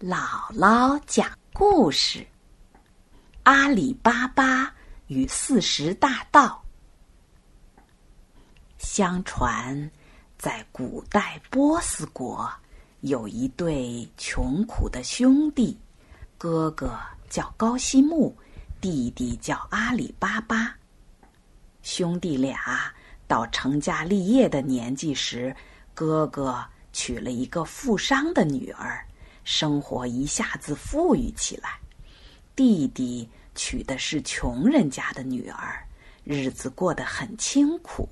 姥姥讲故事：《阿里巴巴与四十大盗》。相传，在古代波斯国，有一对穷苦的兄弟，哥哥叫高西木，弟弟叫阿里巴巴。兄弟俩到成家立业的年纪时，哥哥娶了一个富商的女儿。生活一下子富裕起来，弟弟娶的是穷人家的女儿，日子过得很清苦。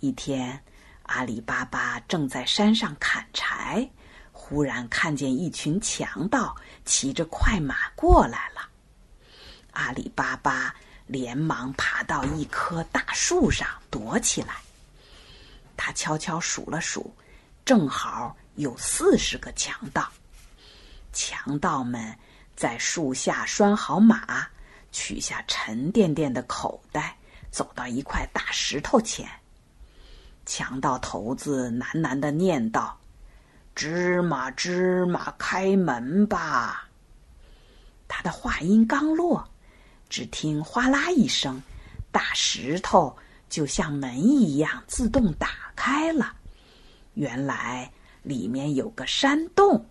一天，阿里巴巴正在山上砍柴，忽然看见一群强盗骑着快马过来了。阿里巴巴连忙爬到一棵大树上躲起来。他悄悄数了数，正好。有四十个强盗，强盗们在树下拴好马，取下沉甸甸的口袋，走到一块大石头前。强盗头子喃喃的念道：“芝麻芝麻，开门吧！”他的话音刚落，只听哗啦一声，大石头就像门一样自动打开了。原来。里面有个山洞，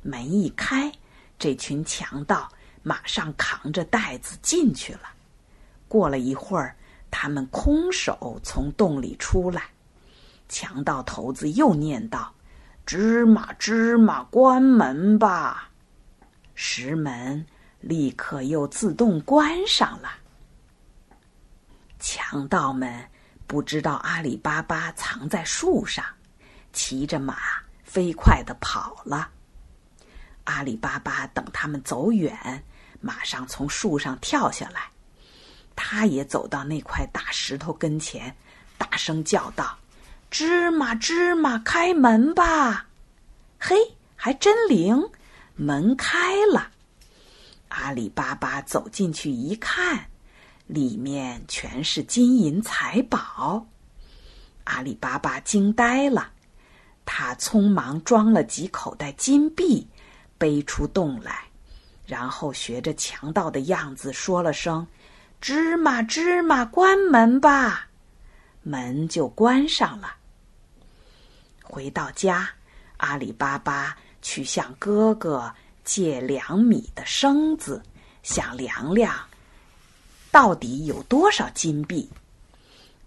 门一开，这群强盗马上扛着袋子进去了。过了一会儿，他们空手从洞里出来。强盗头子又念道：“芝麻芝麻，关门吧！”石门立刻又自动关上了。强盗们不知道阿里巴巴藏在树上。骑着马飞快的跑了。阿里巴巴等他们走远，马上从树上跳下来。他也走到那块大石头跟前，大声叫道：“芝麻芝麻，开门吧！”嘿，还真灵，门开了。阿里巴巴走进去一看，里面全是金银财宝。阿里巴巴惊呆了。他匆忙装了几口袋金币，背出洞来，然后学着强盗的样子说了声：“芝麻芝麻，关门吧！”门就关上了。回到家，阿里巴巴去向哥哥借两米的绳子，想量量到底有多少金币。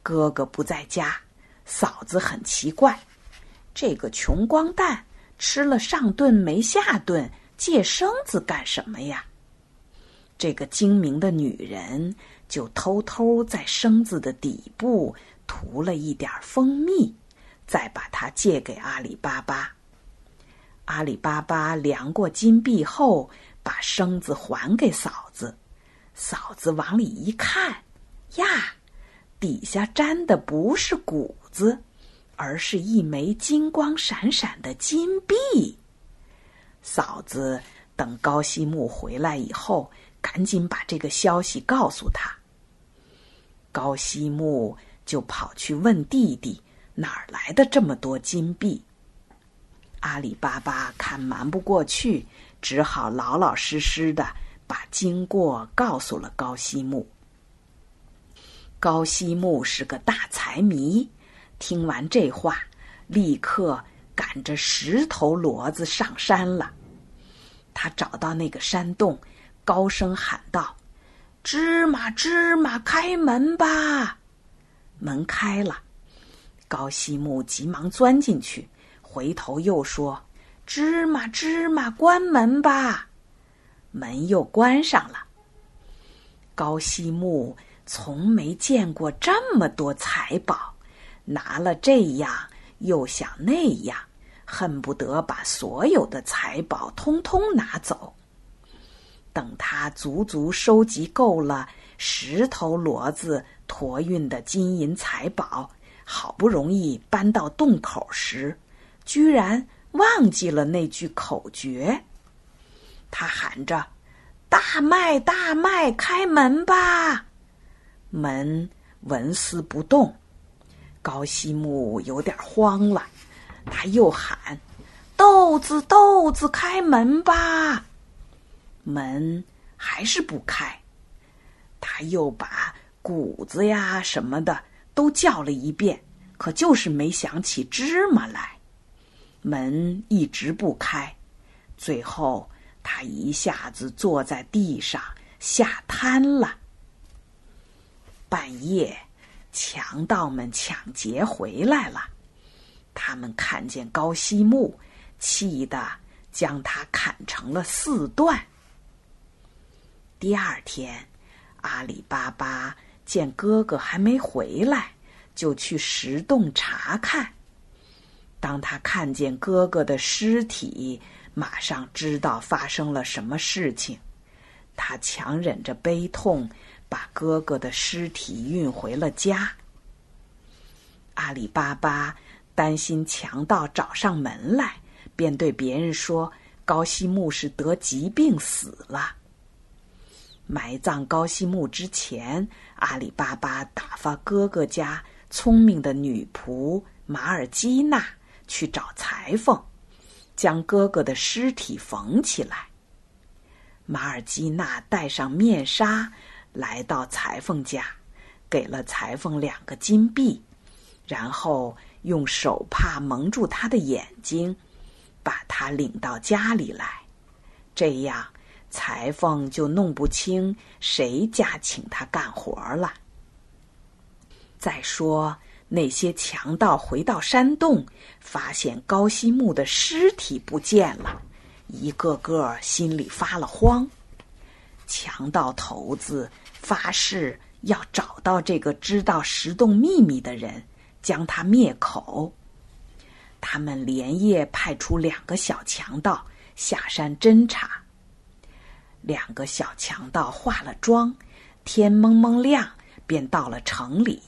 哥哥不在家，嫂子很奇怪。这个穷光蛋吃了上顿没下顿，借生子干什么呀？这个精明的女人就偷偷在生子的底部涂了一点蜂蜜，再把它借给阿里巴巴。阿里巴巴量过金币后，把生子还给嫂子。嫂子往里一看，呀，底下粘的不是谷子。而是一枚金光闪闪的金币。嫂子等高西木回来以后，赶紧把这个消息告诉他。高西木就跑去问弟弟哪儿来的这么多金币。阿里巴巴看瞒不过去，只好老老实实的把经过告诉了高西木。高西木是个大财迷。听完这话，立刻赶着十头骡子上山了。他找到那个山洞，高声喊道：“芝麻芝麻，开门吧！”门开了，高西木急忙钻进去，回头又说：“芝麻芝麻，关门吧！”门又关上了。高西木从没见过这么多财宝。拿了这样，又想那样，恨不得把所有的财宝通通拿走。等他足足收集够了十头骡子驮运的金银财宝，好不容易搬到洞口时，居然忘记了那句口诀。他喊着：“大麦，大麦，开门吧！”门纹丝不动。高西木有点慌了，他又喊：“豆子，豆子，开门吧！”门还是不开。他又把谷子呀什么的都叫了一遍，可就是没想起芝麻来。门一直不开，最后他一下子坐在地上吓瘫了。半夜，强盗们抢劫回来了，他们看见高希木，气得将他砍成了四段。第二天，阿里巴巴见哥哥还没回来，就去石洞查看。当他看见哥哥的尸体，马上知道发生了什么事情。他强忍着悲痛，把哥哥的尸体运回了家。阿里巴巴担心强盗找上门来，便对别人说：“高希木是得疾病死了。”埋葬高希木之前，阿里巴巴打发哥哥家聪明的女仆马尔基娜。去找裁缝，将哥哥的尸体缝起来。马尔基娜戴上面纱，来到裁缝家，给了裁缝两个金币，然后用手帕蒙住他的眼睛，把他领到家里来。这样，裁缝就弄不清谁家请他干活了。再说。那些强盗回到山洞，发现高希木的尸体不见了，一个个心里发了慌。强盗头子发誓要找到这个知道石洞秘密的人，将他灭口。他们连夜派出两个小强盗下山侦查。两个小强盗化了妆，天蒙蒙亮便到了城里。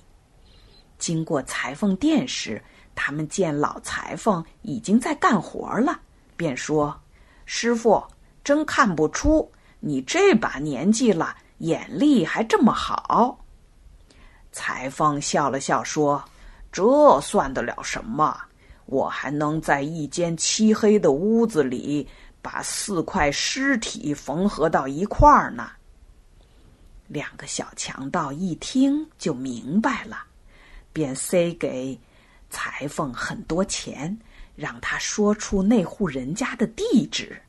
经过裁缝店时，他们见老裁缝已经在干活了，便说：“师傅，真看不出你这把年纪了，眼力还这么好。”裁缝笑了笑说：“这算得了什么？我还能在一间漆黑的屋子里把四块尸体缝合到一块儿呢。”两个小强盗一听就明白了。便塞给裁缝很多钱，让他说出那户人家的地址。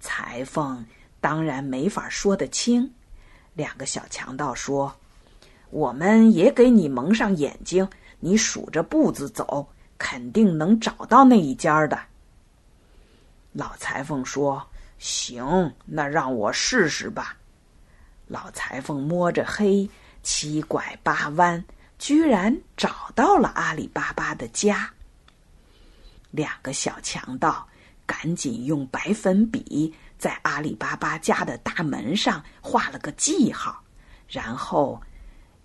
裁缝当然没法说得清。两个小强盗说：“我们也给你蒙上眼睛，你数着步子走，肯定能找到那一家的。”老裁缝说：“行，那让我试试吧。”老裁缝摸着黑，七拐八弯。居然找到了阿里巴巴的家。两个小强盗赶紧用白粉笔在阿里巴巴家的大门上画了个记号，然后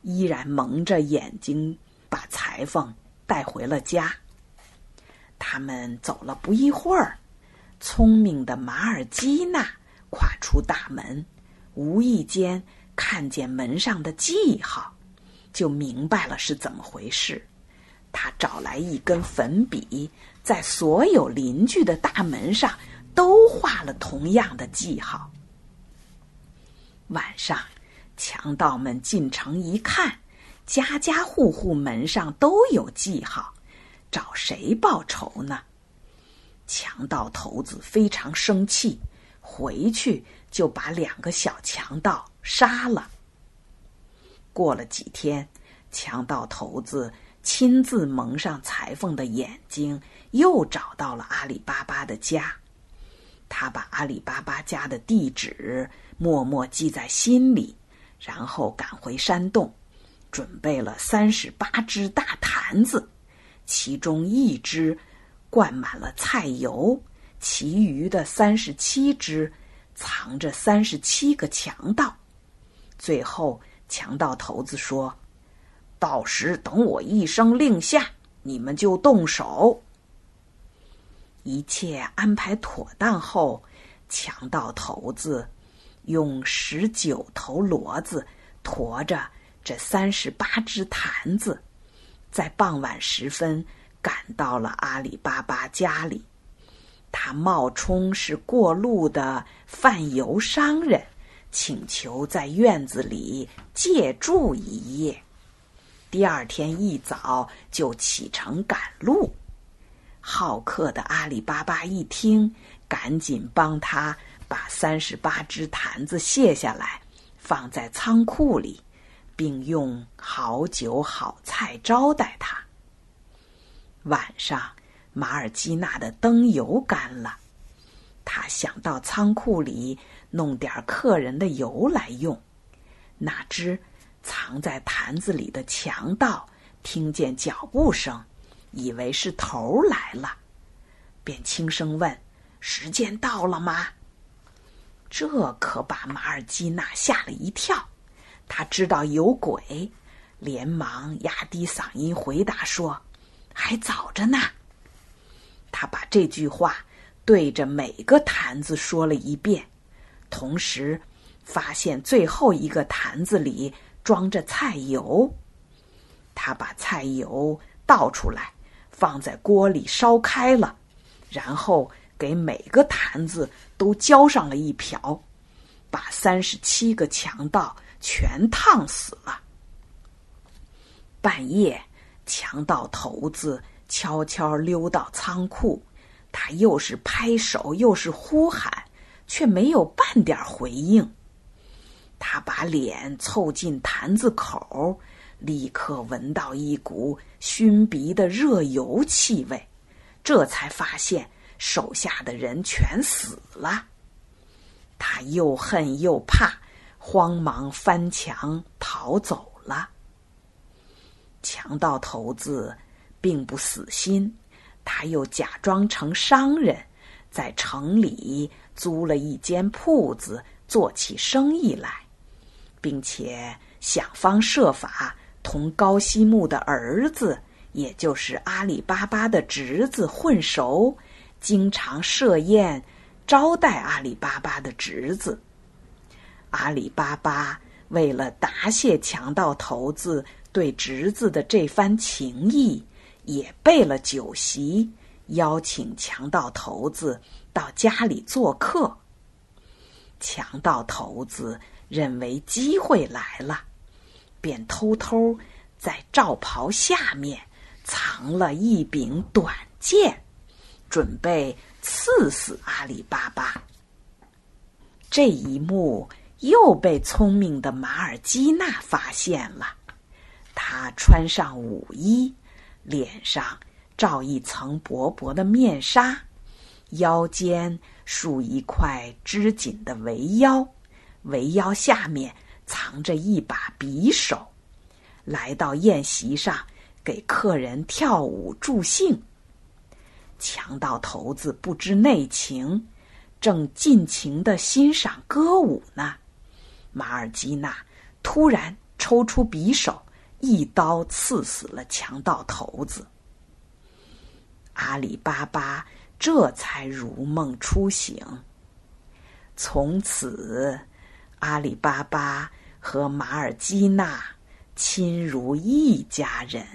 依然蒙着眼睛把裁缝带回了家。他们走了不一会儿，聪明的马尔基娜跨出大门，无意间看见门上的记号。就明白了是怎么回事。他找来一根粉笔，在所有邻居的大门上都画了同样的记号。晚上，强盗们进城一看，家家户户门上都有记号，找谁报仇呢？强盗头子非常生气，回去就把两个小强盗杀了。过了几天，强盗头子亲自蒙上裁缝的眼睛，又找到了阿里巴巴的家。他把阿里巴巴家的地址默默记在心里，然后赶回山洞，准备了三十八只大坛子，其中一只灌满了菜油，其余的三十七只藏着三十七个强盗。最后。强盗头子说：“到时等我一声令下，你们就动手。”一切安排妥当后，强盗头子用十九头骡子驮着这三十八只坛子，在傍晚时分赶到了阿里巴巴家里。他冒充是过路的贩油商人，请求在院子里借住一夜。第二天一早就启程赶路。好客的阿里巴巴一听，赶紧帮他把三十八只坛子卸下来，放在仓库里，并用好酒好菜招待他。晚上。马尔基纳的灯油干了，他想到仓库里弄点客人的油来用。哪知藏在坛子里的强盗听见脚步声，以为是头来了，便轻声问：“时间到了吗？”这可把马尔基娜吓了一跳。他知道有鬼，连忙压低嗓音回答说：“还早着呢。”他把这句话对着每个坛子说了一遍，同时发现最后一个坛子里装着菜油。他把菜油倒出来，放在锅里烧开了，然后给每个坛子都浇上了一瓢，把三十七个强盗全烫死了。半夜，强盗头子。悄悄溜到仓库，他又是拍手又是呼喊，却没有半点回应。他把脸凑近坛子口，立刻闻到一股熏鼻的热油气味，这才发现手下的人全死了。他又恨又怕，慌忙翻墙逃走了。强盗头子。并不死心，他又假装成商人，在城里租了一间铺子，做起生意来，并且想方设法同高希木的儿子，也就是阿里巴巴的侄子混熟，经常设宴招待阿里巴巴的侄子。阿里巴巴为了答谢强盗头子对侄子的这番情谊。也备了酒席，邀请强盗头子到家里做客。强盗头子认为机会来了，便偷偷在罩袍下面藏了一柄短剑，准备刺死阿里巴巴。这一幕又被聪明的马尔基娜发现了，他穿上舞衣。脸上罩一层薄薄的面纱，腰间束一块织锦的围腰，围腰下面藏着一把匕首，来到宴席上给客人跳舞助兴。强盗头子不知内情，正尽情的欣赏歌舞呢。马尔基娜突然抽出匕首。一刀刺死了强盗头子，阿里巴巴这才如梦初醒。从此，阿里巴巴和马尔基纳亲如一家人。